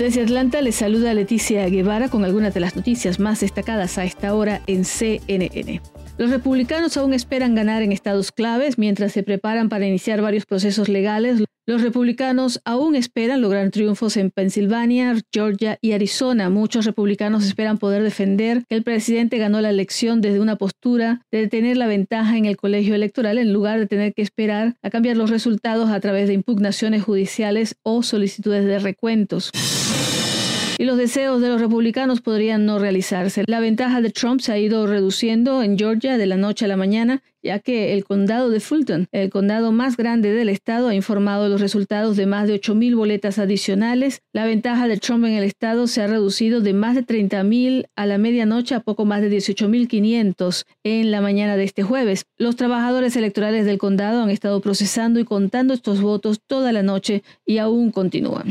Desde Atlanta les saluda Leticia Guevara con algunas de las noticias más destacadas a esta hora en CNN. Los republicanos aún esperan ganar en estados claves mientras se preparan para iniciar varios procesos legales. Los republicanos aún esperan lograr triunfos en Pensilvania, Georgia y Arizona. Muchos republicanos esperan poder defender que el presidente ganó la elección desde una postura de tener la ventaja en el colegio electoral en lugar de tener que esperar a cambiar los resultados a través de impugnaciones judiciales o solicitudes de recuentos y los deseos de los republicanos podrían no realizarse. La ventaja de Trump se ha ido reduciendo en Georgia de la noche a la mañana, ya que el condado de Fulton, el condado más grande del estado, ha informado los resultados de más de 8.000 boletas adicionales. La ventaja de Trump en el estado se ha reducido de más de 30.000 a la medianoche a poco más de 18.500 en la mañana de este jueves. Los trabajadores electorales del condado han estado procesando y contando estos votos toda la noche y aún continúan.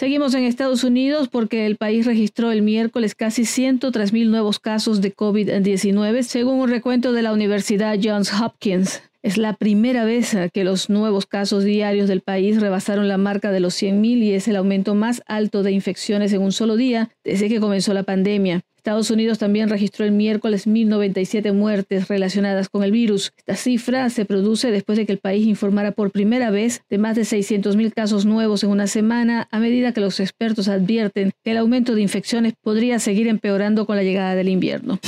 Seguimos en Estados Unidos porque el país registró el miércoles casi 103 mil nuevos casos de COVID-19, según un recuento de la Universidad Johns Hopkins. Es la primera vez que los nuevos casos diarios del país rebasaron la marca de los 100.000 y es el aumento más alto de infecciones en un solo día desde que comenzó la pandemia. Estados Unidos también registró el miércoles 1.097 muertes relacionadas con el virus. Esta cifra se produce después de que el país informara por primera vez de más de 600.000 casos nuevos en una semana, a medida que los expertos advierten que el aumento de infecciones podría seguir empeorando con la llegada del invierno.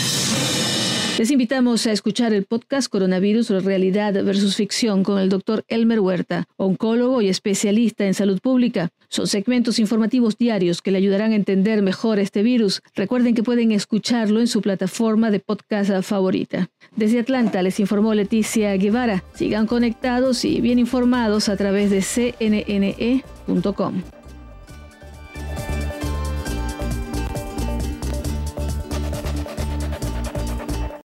Les invitamos a escuchar el podcast Coronavirus, Realidad versus Ficción con el doctor Elmer Huerta, oncólogo y especialista en salud pública. Son segmentos informativos diarios que le ayudarán a entender mejor este virus. Recuerden que pueden escucharlo en su plataforma de podcast favorita. Desde Atlanta les informó Leticia Guevara. Sigan conectados y bien informados a través de cnne.com.